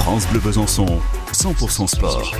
France Bleu Besançon, 100% sport.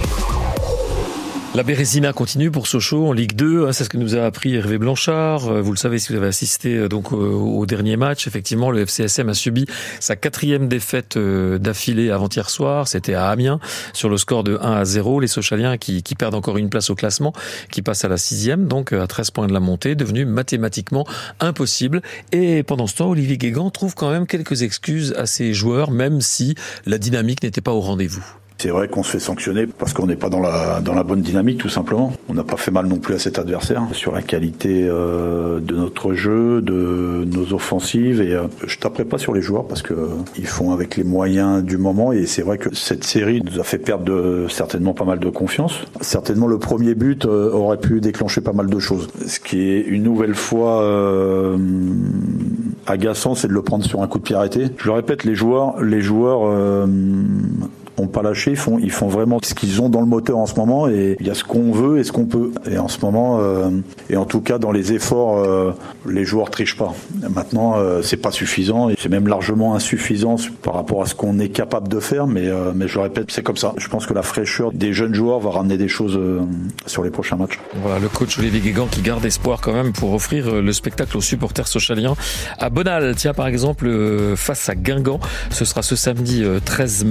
La Bérésina continue pour Sochaux en Ligue 2. Hein, c'est ce que nous a appris Hervé Blanchard. Euh, vous le savez si vous avez assisté euh, donc au dernier match. Effectivement, le FCSM a subi sa quatrième défaite euh, d'affilée avant-hier soir. C'était à Amiens sur le score de 1 à 0. Les Sochaliens qui, qui perdent encore une place au classement, qui passent à la sixième, donc à 13 points de la montée, devenu mathématiquement impossible. Et pendant ce temps, Olivier Guégan trouve quand même quelques excuses à ses joueurs, même si la dynamique n'était pas au rendez-vous. C'est vrai qu'on se fait sanctionner parce qu'on n'est pas dans la, dans la bonne dynamique tout simplement. On n'a pas fait mal non plus à cet adversaire sur la qualité euh, de notre jeu, de nos offensives et euh, je taperai pas sur les joueurs parce que euh, ils font avec les moyens du moment et c'est vrai que cette série nous a fait perdre de, certainement pas mal de confiance. Certainement le premier but euh, aurait pu déclencher pas mal de choses. Ce qui est une nouvelle fois euh, agaçant, c'est de le prendre sur un coup de pied arrêté. Je le répète, les joueurs, les joueurs pas lâché, ils font, ils font vraiment ce qu'ils ont dans le moteur en ce moment et il y a ce qu'on veut et ce qu'on peut. Et en ce moment, euh, et en tout cas dans les efforts, euh, les joueurs trichent pas. Maintenant, euh, c'est pas suffisant et c'est même largement insuffisant par rapport à ce qu'on est capable de faire. Mais, mais je répète, c'est comme ça. Je pense que la fraîcheur des jeunes joueurs va ramener des choses sur les prochains matchs. Voilà, le coach Olivier Guégan qui garde espoir quand même pour offrir le spectacle aux supporters sochaliens à Bonal. Tiens, par exemple, face à Guingamp, ce sera ce samedi 13 mai.